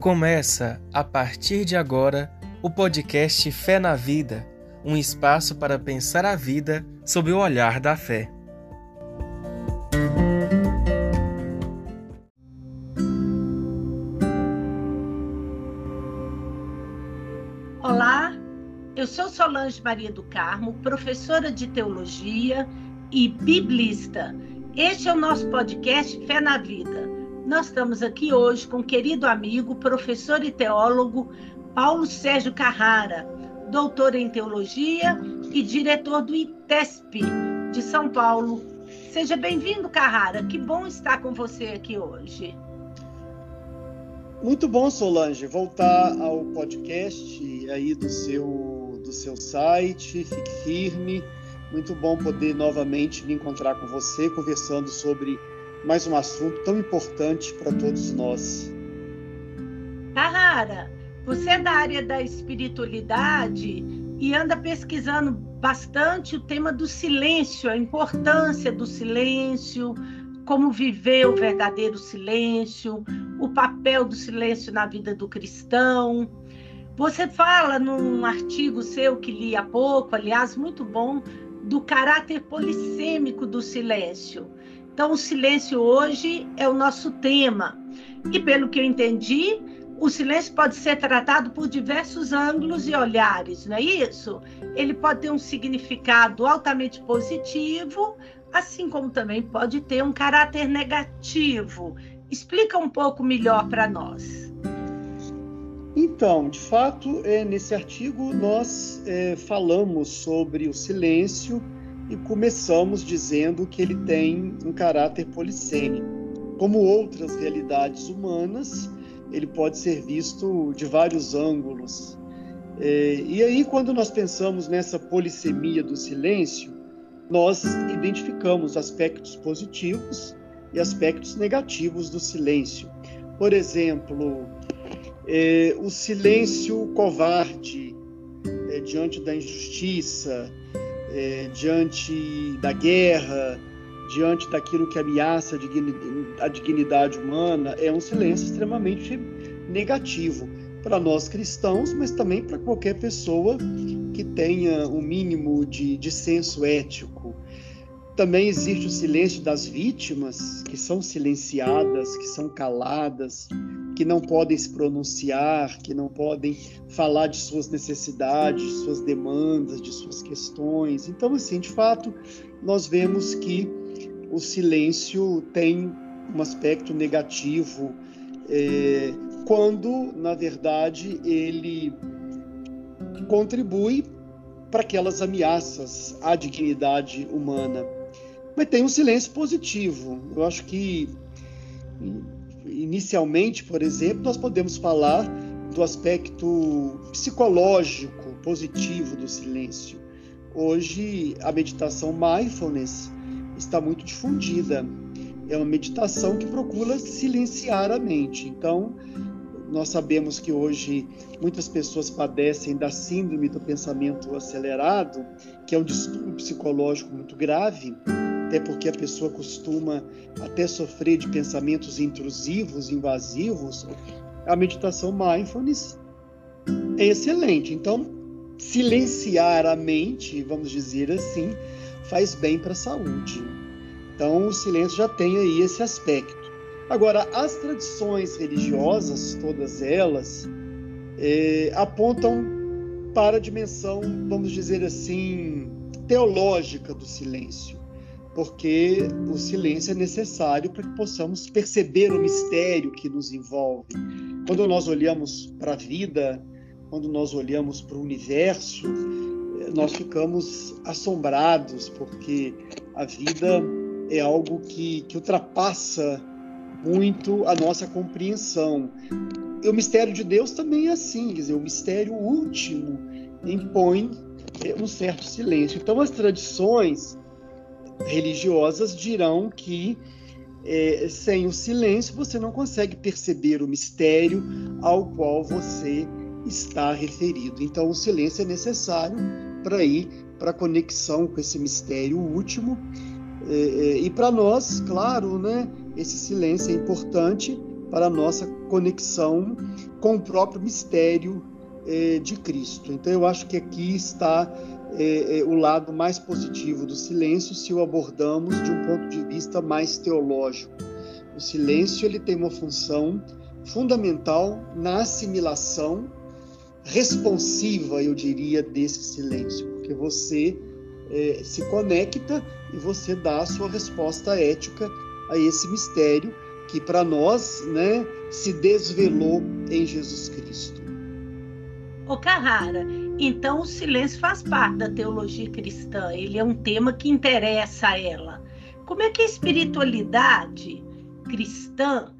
Começa, a partir de agora, o podcast Fé na Vida um espaço para pensar a vida sob o olhar da fé. Olá, eu sou Solange Maria do Carmo, professora de teologia e biblista. Este é o nosso podcast Fé na Vida. Nós estamos aqui hoje com o querido amigo, professor e teólogo Paulo Sérgio Carrara, doutor em teologia e diretor do ITESP de São Paulo. Seja bem-vindo, Carrara. Que bom estar com você aqui hoje. Muito bom, Solange, voltar ao podcast aí do seu do seu site. Fique firme. Muito bom poder novamente me encontrar com você, conversando sobre mais um assunto tão importante para todos nós. Carrara, você é da área da espiritualidade e anda pesquisando bastante o tema do silêncio, a importância do silêncio, como viver o verdadeiro silêncio, o papel do silêncio na vida do cristão. Você fala num artigo seu que li há pouco, aliás, muito bom, do caráter polissêmico do silêncio. Então, o silêncio hoje é o nosso tema. E pelo que eu entendi, o silêncio pode ser tratado por diversos ângulos e olhares, não é isso? Ele pode ter um significado altamente positivo, assim como também pode ter um caráter negativo. Explica um pouco melhor para nós. Então, de fato, é, nesse artigo nós é, falamos sobre o silêncio e começamos dizendo que ele tem um caráter polissêmico. Como outras realidades humanas, ele pode ser visto de vários ângulos. É, e aí, quando nós pensamos nessa polissemia do silêncio, nós identificamos aspectos positivos e aspectos negativos do silêncio. Por exemplo, é, o silêncio covarde é, diante da injustiça, é, diante da guerra, diante daquilo que ameaça a dignidade humana, é um silêncio extremamente negativo para nós cristãos, mas também para qualquer pessoa que tenha um mínimo de, de senso ético. Também existe o silêncio das vítimas, que são silenciadas, que são caladas, que não podem se pronunciar, que não podem falar de suas necessidades, de suas demandas, de suas questões. Então, assim, de fato, nós vemos que o silêncio tem um aspecto negativo é, quando, na verdade, ele contribui para aquelas ameaças à dignidade humana. Mas tem um silêncio positivo. Eu acho que inicialmente, por exemplo, nós podemos falar do aspecto psicológico positivo do silêncio. Hoje, a meditação mindfulness está muito difundida. É uma meditação que procura silenciar a mente. Então, nós sabemos que hoje muitas pessoas padecem da síndrome do pensamento acelerado, que é um distúrbio psicológico muito grave até porque a pessoa costuma até sofrer de pensamentos intrusivos, invasivos, a meditação mindfulness é excelente. Então, silenciar a mente, vamos dizer assim, faz bem para a saúde. Então, o silêncio já tem aí esse aspecto. Agora, as tradições religiosas, todas elas, é, apontam para a dimensão, vamos dizer assim, teológica do silêncio porque o silêncio é necessário para que possamos perceber o mistério que nos envolve. Quando nós olhamos para a vida, quando nós olhamos para o universo, nós ficamos assombrados, porque a vida é algo que, que ultrapassa muito a nossa compreensão. E o mistério de Deus também é assim, quer dizer, o mistério último impõe eh, um certo silêncio. Então, as tradições religiosas dirão que é, sem o silêncio você não consegue perceber o mistério ao qual você está referido. Então, o silêncio é necessário para ir para a conexão com esse mistério último. É, é, e para nós, claro, né, esse silêncio é importante para a nossa conexão com o próprio mistério é, de Cristo. Então, eu acho que aqui está é, é, o lado mais positivo do silêncio, se o abordamos de um ponto de vista mais teológico. O silêncio ele tem uma função fundamental na assimilação responsiva, eu diria, desse silêncio, porque você é, se conecta e você dá a sua resposta ética a esse mistério que para nós, né, se desvelou em Jesus Cristo. O Carrara, então o silêncio faz parte da teologia cristã, ele é um tema que interessa a ela. Como é que a espiritualidade cristã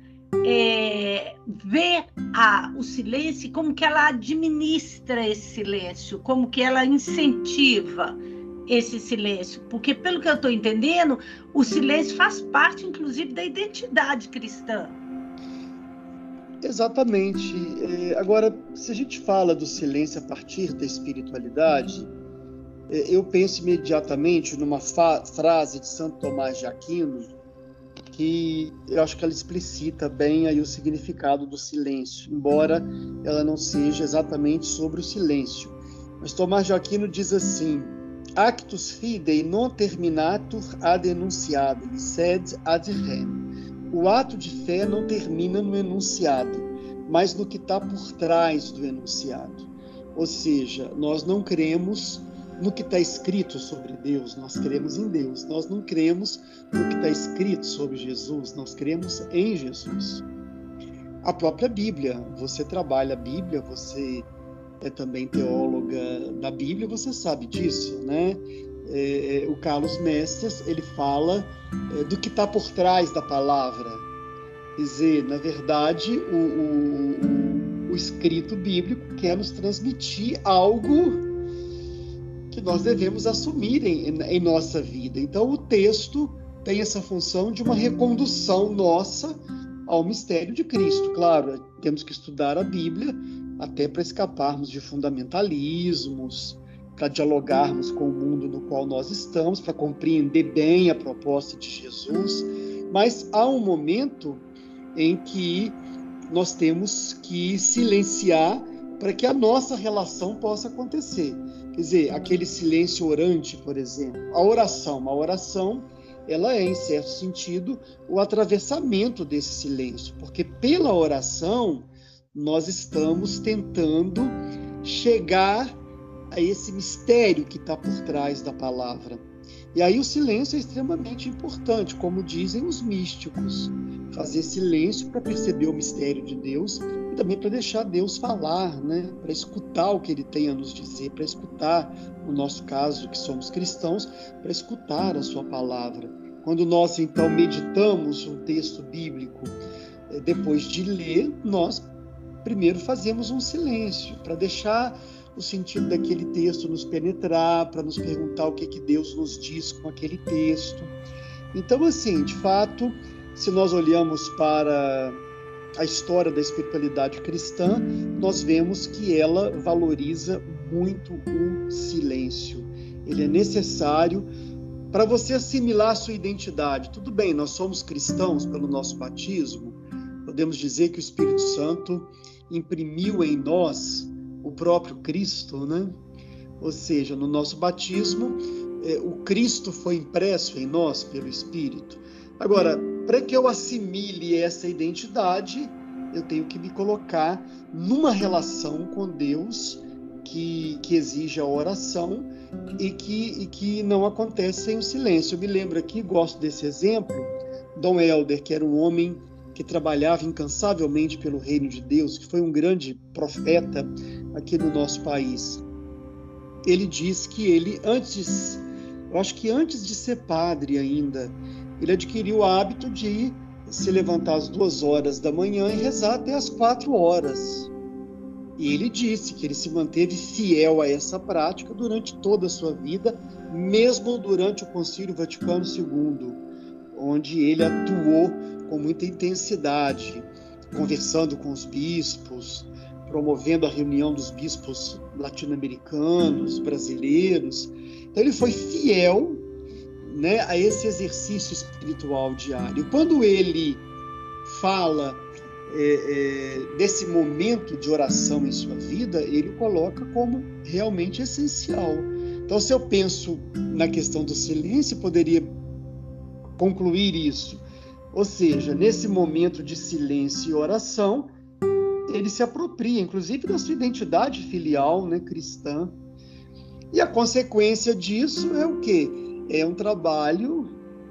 é, vê a, o silêncio, como que ela administra esse silêncio, como que ela incentiva esse silêncio, porque pelo que eu estou entendendo, o silêncio faz parte, inclusive, da identidade cristã. Exatamente. É, agora, se a gente fala do silêncio a partir da espiritualidade, é, eu penso imediatamente numa frase de Santo Tomás de Aquino, que eu acho que ela explicita bem aí o significado do silêncio, embora ela não seja exatamente sobre o silêncio. Mas Tomás de Aquino diz assim: Actus fidei non terminatur ad enunciado, sed ad rem. O ato de fé não termina no enunciado, mas no que está por trás do enunciado. Ou seja, nós não cremos no que está escrito sobre Deus, nós cremos em Deus. Nós não cremos no que está escrito sobre Jesus, nós cremos em Jesus. A própria Bíblia, você trabalha a Bíblia, você é também teóloga da Bíblia, você sabe disso, né? É, é o Carlos Mestres ele fala é, do que está por trás da palavra. Quer dizer, na verdade, o, o, o escrito bíblico quer nos transmitir algo que nós devemos assumir em, em nossa vida. Então, o texto tem essa função de uma recondução nossa ao mistério de Cristo. Claro, temos que estudar a Bíblia até para escaparmos de fundamentalismos, para dialogarmos com o mundo no qual nós estamos, para compreender bem a proposta de Jesus. Mas há um momento em que nós temos que silenciar para que a nossa relação possa acontecer. Quer dizer, aquele silêncio orante, por exemplo. A oração, a oração, ela é, em certo sentido, o atravessamento desse silêncio, porque pela oração nós estamos tentando chegar a esse mistério que está por trás da palavra. E aí o silêncio é extremamente importante, como dizem os místicos. Fazer silêncio para perceber o mistério de Deus e também para deixar Deus falar, né? para escutar o que ele tem a nos dizer, para escutar, no nosso caso, que somos cristãos, para escutar a sua palavra. Quando nós então meditamos um texto bíblico, eh, depois de ler, nós primeiro fazemos um silêncio para deixar o sentido daquele texto nos penetrar, para nos perguntar o que, que Deus nos diz com aquele texto. Então, assim, de fato, se nós olhamos para a história da espiritualidade cristã, nós vemos que ela valoriza muito o silêncio. Ele é necessário para você assimilar a sua identidade. Tudo bem, nós somos cristãos pelo nosso batismo, podemos dizer que o Espírito Santo imprimiu em nós o próprio Cristo, né? Ou seja, no nosso batismo, é, o Cristo foi impresso em nós pelo Espírito. Agora, para que eu assimile essa identidade, eu tenho que me colocar numa relação com Deus que, que exige a oração e que, e que não acontece sem o silêncio. Eu me lembro aqui, gosto desse exemplo, Dom Helder, que era um homem que trabalhava incansavelmente pelo reino de Deus, que foi um grande profeta aqui no nosso país. Ele diz que ele, antes, eu acho que antes de ser padre ainda, ele adquiriu o hábito de se levantar às duas horas da manhã e rezar até às quatro horas. E ele disse que ele se manteve fiel a essa prática durante toda a sua vida, mesmo durante o Concílio Vaticano II, onde ele atuou com muita intensidade, conversando com os bispos, promovendo a reunião dos bispos latino-americanos, brasileiros. Então ele foi fiel né, a esse exercício espiritual diário. Quando ele fala é, é, desse momento de oração em sua vida, ele coloca como realmente essencial. Então, se eu penso na questão do silêncio, poderia concluir isso. Ou seja, nesse momento de silêncio e oração, ele se apropria, inclusive, da sua identidade filial, né, cristã. E a consequência disso é o quê? É um trabalho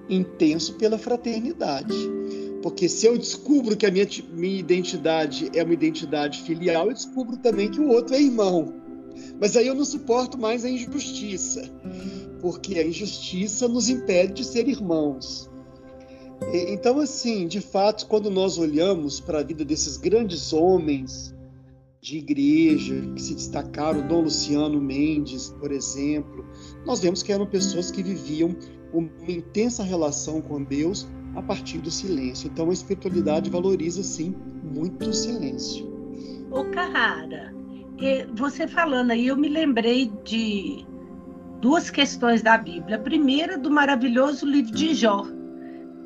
intenso pela fraternidade. Porque se eu descubro que a minha, minha identidade é uma identidade filial, eu descubro também que o outro é irmão. Mas aí eu não suporto mais a injustiça, porque a injustiça nos impede de ser irmãos. Então, assim, de fato, quando nós olhamos para a vida desses grandes homens de igreja que se destacaram, Dom Luciano Mendes, por exemplo, nós vemos que eram pessoas que viviam uma intensa relação com Deus a partir do silêncio. Então, a espiritualidade valoriza, sim, muito o silêncio. Ô, Carrara, você falando aí, eu me lembrei de duas questões da Bíblia. A primeira, do maravilhoso livro de Jó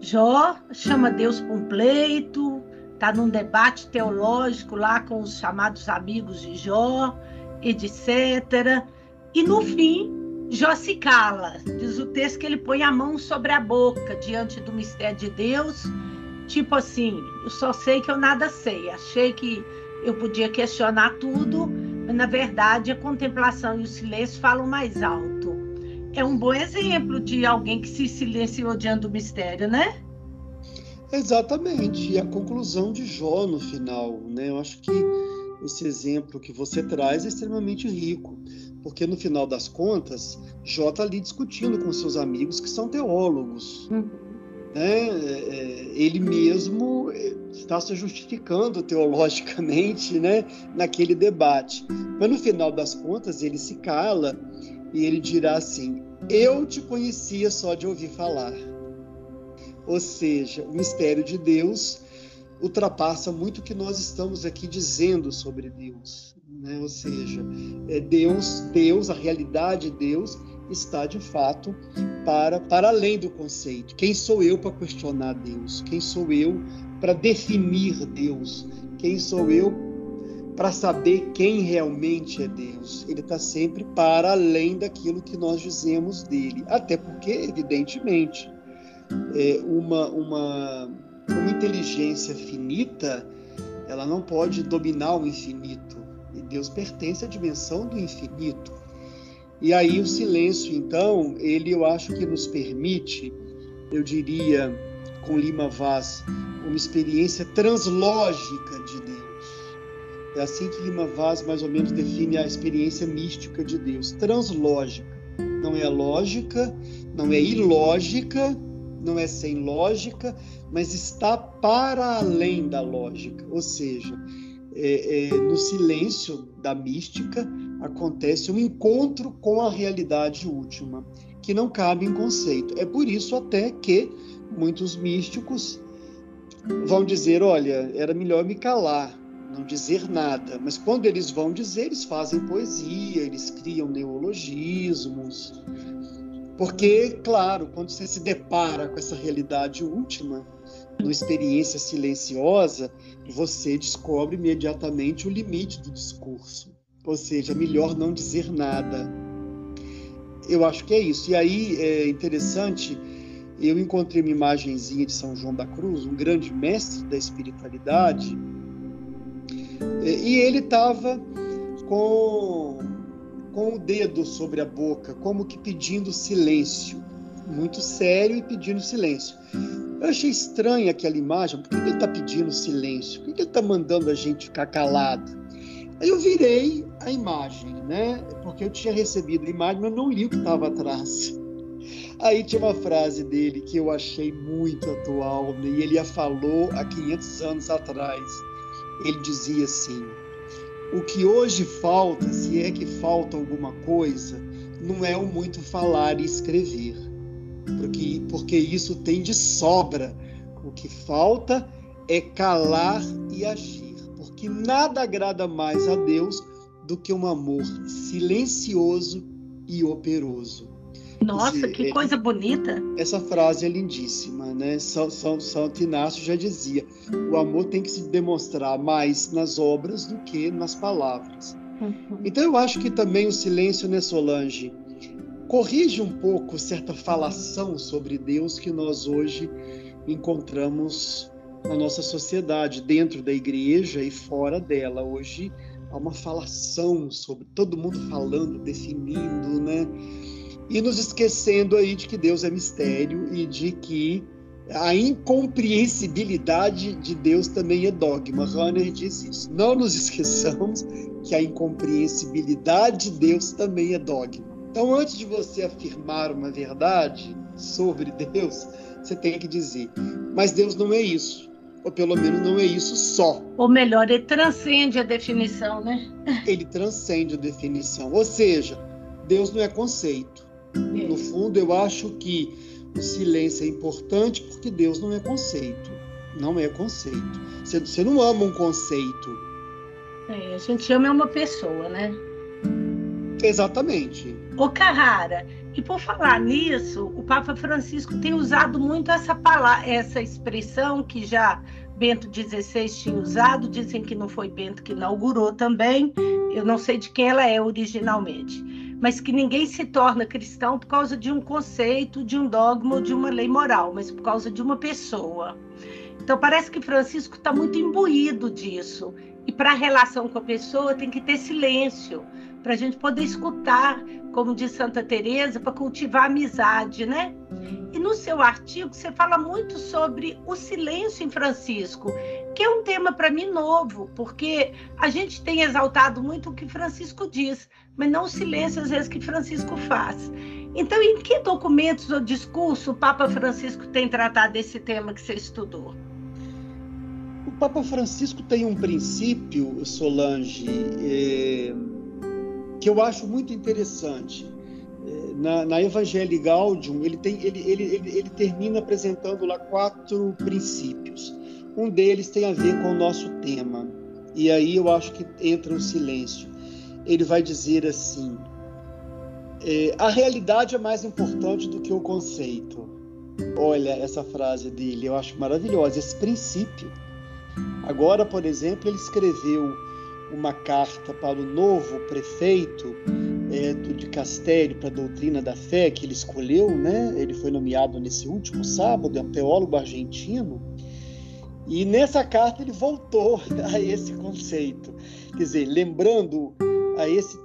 Jó chama Deus para um pleito, está num debate teológico lá com os chamados amigos de Jó, etc. E no fim, Jó se cala. Diz o texto que ele põe a mão sobre a boca diante do mistério de Deus, tipo assim: eu só sei que eu nada sei. Achei que eu podia questionar tudo, mas na verdade a contemplação e o silêncio falam mais alto é um bom exemplo de alguém que se silenciou diante do mistério, né? Exatamente. E a conclusão de Jó no final, né? Eu acho que esse exemplo que você traz é extremamente rico, porque no final das contas, Jó está ali discutindo com seus amigos que são teólogos. Uhum. Né? É, é, ele mesmo é, está se justificando teologicamente né? naquele debate. Mas no final das contas, ele se cala e ele dirá assim: Eu te conhecia só de ouvir falar. Ou seja, o mistério de Deus ultrapassa muito o que nós estamos aqui dizendo sobre Deus. Né? Ou seja, é Deus, Deus, a realidade de Deus está de fato para, para além do conceito. Quem sou eu para questionar Deus? Quem sou eu para definir Deus? Quem sou eu para saber quem realmente é Deus. Ele está sempre para além daquilo que nós dizemos dele. Até porque, evidentemente, é uma, uma, uma inteligência finita ela não pode dominar o infinito. E Deus pertence à dimensão do infinito. E aí o silêncio, então, ele eu acho que nos permite, eu diria, com Lima Vaz, uma experiência translógica de Deus é assim que Lima Vaz mais ou menos define a experiência mística de Deus, translógica. Não é lógica, não é ilógica, não é sem lógica, mas está para além da lógica. Ou seja, é, é, no silêncio da mística acontece um encontro com a realidade última, que não cabe em conceito. É por isso até que muitos místicos vão dizer: olha, era melhor me calar, não dizer nada. Mas quando eles vão dizer, eles fazem poesia, eles criam neologismos. Porque, claro, quando você se depara com essa realidade última, numa experiência silenciosa, você descobre imediatamente o limite do discurso. Ou seja, melhor não dizer nada. Eu acho que é isso. E aí é interessante, eu encontrei uma imagenzinha de São João da Cruz, um grande mestre da espiritualidade, e ele estava com, com o dedo sobre a boca, como que pedindo silêncio. Muito sério e pedindo silêncio. Eu achei estranha aquela imagem. Por que ele está pedindo silêncio? Por que ele está mandando a gente ficar calado? Aí eu virei a imagem, né? Porque eu tinha recebido a imagem, mas não li o que estava atrás. Aí tinha uma frase dele que eu achei muito atual, né? e ele a falou há 500 anos atrás ele dizia assim: o que hoje falta, se é que falta alguma coisa, não é o muito falar e escrever, porque, porque isso tem de sobra. O que falta é calar e agir, porque nada agrada mais a Deus do que um amor silencioso e operoso. Nossa, que coisa bonita! Essa frase é lindíssima, né? São, São, Santo Inácio já dizia: o amor tem que se demonstrar mais nas obras do que nas palavras. Uhum. Então eu acho que também o silêncio, né, Solange, corrige um pouco certa falação sobre Deus que nós hoje encontramos na nossa sociedade, dentro da igreja e fora dela. Hoje há uma falação sobre todo mundo falando, definindo, né? E nos esquecendo aí de que Deus é mistério e de que a incompreensibilidade de Deus também é dogma. Runner diz isso. Não nos esqueçamos que a incompreensibilidade de Deus também é dogma. Então, antes de você afirmar uma verdade sobre Deus, você tem que dizer: mas Deus não é isso. Ou pelo menos não é isso só. Ou melhor, ele transcende a definição, né? Ele transcende a definição. Ou seja, Deus não é conceito. É. No fundo, eu acho que o silêncio é importante porque Deus não é conceito. Não é conceito. Você, você não ama um conceito. É, a gente ama uma pessoa, né? Exatamente. Ô Carrara, e por falar nisso, o Papa Francisco tem usado muito essa palavra, essa expressão que já Bento XVI tinha usado, dizem que não foi Bento que inaugurou também, eu não sei de quem ela é originalmente, mas que ninguém se torna cristão por causa de um conceito, de um dogma ou de uma lei moral, mas por causa de uma pessoa. Então parece que Francisco está muito imbuído disso. E para a relação com a pessoa tem que ter silêncio para a gente poder escutar, como diz Santa Teresa, para cultivar amizade, né? No seu artigo você fala muito sobre o silêncio em Francisco, que é um tema para mim novo, porque a gente tem exaltado muito o que Francisco diz, mas não o silêncio às vezes que Francisco faz. Então, em que documentos ou discurso o Papa Francisco tem tratado desse tema que você estudou? O Papa Francisco tem um princípio, Solange, é que eu acho muito interessante. Na, na Evangelii Gaudium, ele, tem, ele, ele, ele, ele termina apresentando lá quatro princípios. Um deles tem a ver com o nosso tema. E aí eu acho que entra o silêncio. Ele vai dizer assim: é, a realidade é mais importante do que o conceito. Olha essa frase dele, eu acho maravilhosa, esse princípio. Agora, por exemplo, ele escreveu uma carta para o novo prefeito é, do dicastério para a doutrina da fé que ele escolheu, né? Ele foi nomeado nesse último sábado, é um teólogo argentino. E nessa carta ele voltou a esse conceito, quer dizer, lembrando a esse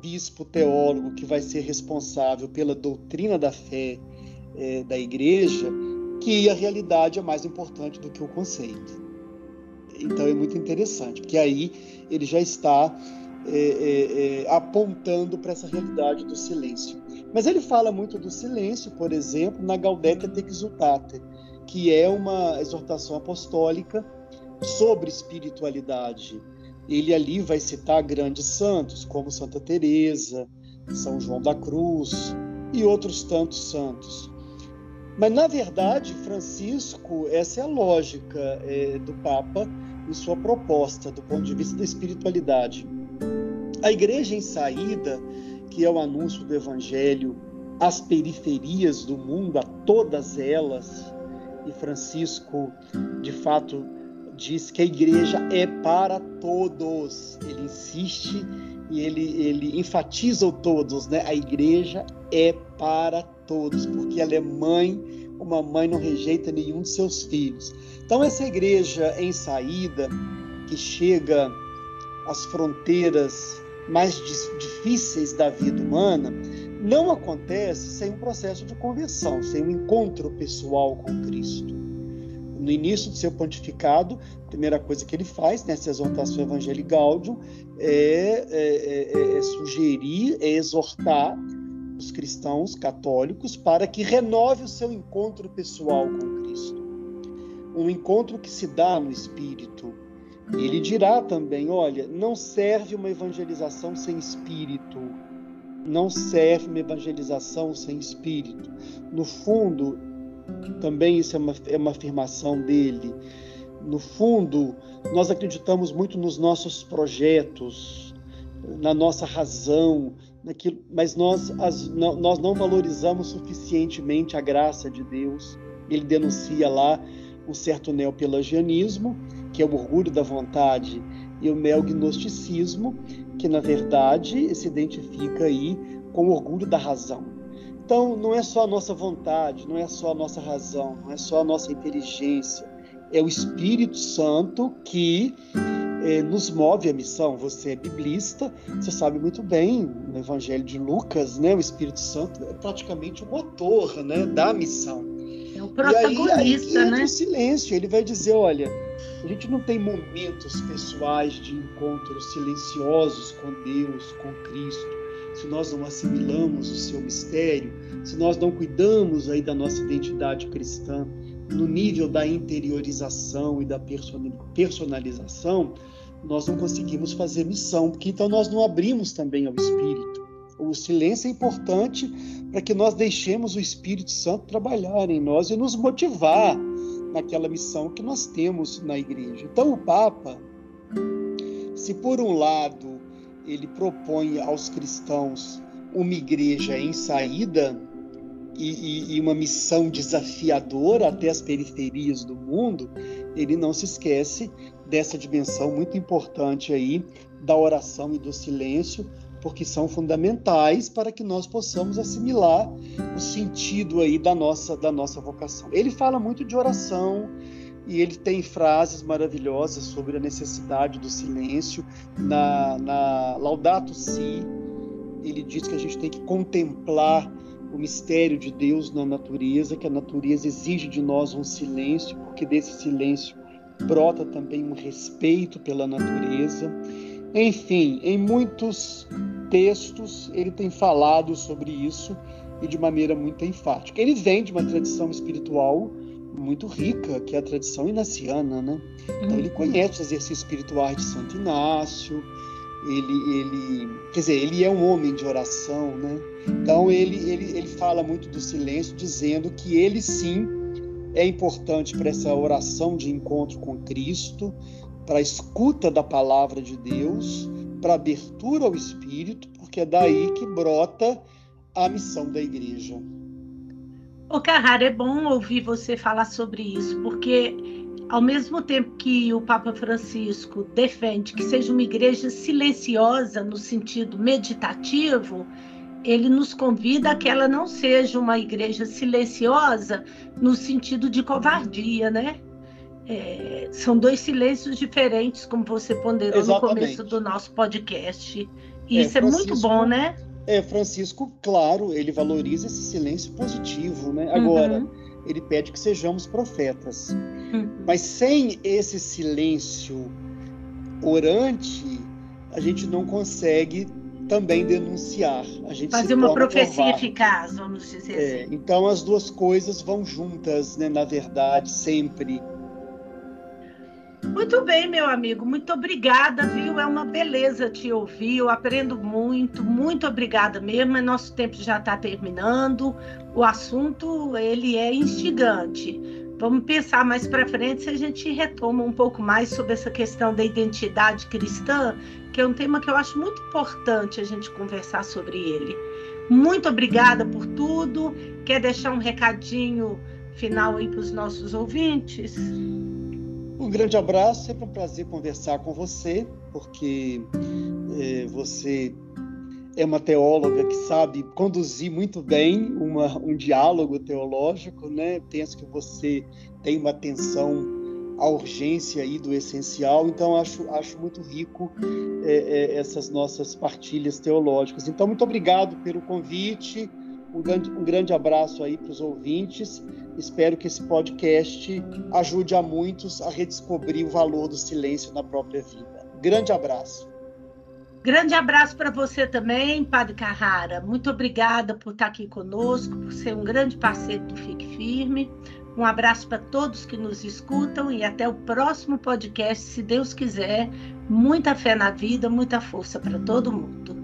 bispo teólogo que vai ser responsável pela doutrina da fé é, da igreja, que a realidade é mais importante do que o conceito. Então é muito interessante, porque aí ele já está é, é, é, apontando para essa realidade do silêncio. Mas ele fala muito do silêncio, por exemplo, na Gaudete et Exultate, que é uma exortação apostólica sobre espiritualidade. Ele ali vai citar grandes santos, como Santa Teresa, São João da Cruz e outros tantos santos. Mas, na verdade, Francisco, essa é a lógica é, do Papa em sua proposta, do ponto de vista da espiritualidade. A igreja em saída, que é o anúncio do Evangelho às periferias do mundo, a todas elas, e Francisco, de fato, diz que a igreja é para todos. Ele insiste e ele, ele enfatiza o todos, né? A igreja é para todos, porque ela é mãe, uma mãe não rejeita nenhum de seus filhos. Então, essa igreja em saída, que chega às fronteiras mais difíceis da vida humana, não acontece sem um processo de conversão, sem um encontro pessoal com Cristo. No início do seu pontificado, a primeira coisa que ele faz nessa exortação Evangelii Gaudium é, é, é, é sugerir, é exortar os cristãos católicos para que renove o seu encontro pessoal com Cristo. Um encontro que se dá no espírito. Ele dirá também: olha, não serve uma evangelização sem espírito. Não serve uma evangelização sem espírito. No fundo, também isso é uma, é uma afirmação dele. No fundo, nós acreditamos muito nos nossos projetos, na nossa razão, naquilo, mas nós, as, nós não valorizamos suficientemente a graça de Deus. Ele denuncia lá um certo neopelagianismo, que é o orgulho da vontade, e o neognosticismo, que na verdade se identifica aí com o orgulho da razão. Então, não é só a nossa vontade, não é só a nossa razão, não é só a nossa inteligência, é o Espírito Santo que é, nos move a missão. Você é biblista, você sabe muito bem, no Evangelho de Lucas, né, o Espírito Santo é praticamente o motor né, da missão. Protagonista, e aí, aí né? o silêncio, ele vai dizer, olha, a gente não tem momentos pessoais de encontros silenciosos com Deus, com Cristo. Se nós não assimilamos o seu mistério, se nós não cuidamos aí da nossa identidade cristã no nível da interiorização e da personalização, nós não conseguimos fazer missão, porque então nós não abrimos também ao Espírito. O silêncio é importante para que nós deixemos o Espírito Santo trabalhar em nós e nos motivar naquela missão que nós temos na igreja. Então, o Papa, se por um lado ele propõe aos cristãos uma igreja em saída e, e, e, uma missão desafiadora até as periferias do mundo, ele não se esquece dessa dimensão muito importante aí da oração e do silêncio, porque são fundamentais para que nós possamos assimilar o sentido aí da nossa da nossa vocação. Ele fala muito de oração e ele tem frases maravilhosas sobre a necessidade do silêncio na, na Laudato Si. Ele diz que a gente tem que contemplar o mistério de Deus na natureza, que a natureza exige de nós um silêncio, porque desse silêncio brota também um respeito pela natureza. Enfim, em muitos textos ele tem falado sobre isso e de maneira muito enfática. Ele vem de uma tradição espiritual muito rica, que é a tradição inaciana, né? Então ele uhum. conhece os exercícios espirituais de Santo Inácio, ele, ele, quer dizer, ele é um homem de oração, né? Então ele, ele, ele fala muito do silêncio, dizendo que ele sim é importante para essa oração de encontro com Cristo, para a escuta da palavra de Deus, para abertura ao Espírito, porque é daí que brota a missão da igreja. O Carrara, é bom ouvir você falar sobre isso, porque ao mesmo tempo que o Papa Francisco defende que seja uma igreja silenciosa no sentido meditativo, ele nos convida a que ela não seja uma igreja silenciosa no sentido de covardia, né? É, são dois silêncios diferentes, como você ponderou Exatamente. no começo do nosso podcast. E é, isso é muito bom, né? É, Francisco, claro, ele valoriza esse silêncio positivo, né? Agora, uhum. ele pede que sejamos profetas. Uhum. Mas sem esse silêncio orante, a gente não consegue também denunciar. A gente Fazer uma profecia eficaz, vamos dizer é, assim. Então as duas coisas vão juntas, né, na verdade, sempre. Muito bem, meu amigo, muito obrigada, viu? É uma beleza te ouvir, eu aprendo muito, muito obrigada mesmo. Nosso tempo já está terminando, o assunto ele é instigante. Vamos pensar mais para frente se a gente retoma um pouco mais sobre essa questão da identidade cristã, que é um tema que eu acho muito importante a gente conversar sobre ele. Muito obrigada por tudo. Quer deixar um recadinho final aí para os nossos ouvintes? Um grande abraço, sempre um prazer conversar com você, porque é, você é uma teóloga que sabe conduzir muito bem uma, um diálogo teológico, né? Penso que você tem uma atenção à urgência aí do essencial, então acho, acho muito rico é, é, essas nossas partilhas teológicas. Então, muito obrigado pelo convite, um grande, um grande abraço aí para os ouvintes. Espero que esse podcast ajude a muitos a redescobrir o valor do silêncio na própria vida. Grande abraço. Grande abraço para você também, Padre Carrara. Muito obrigada por estar aqui conosco, por ser um grande parceiro do Fique Firme. Um abraço para todos que nos escutam e até o próximo podcast, se Deus quiser. Muita fé na vida, muita força para todo mundo.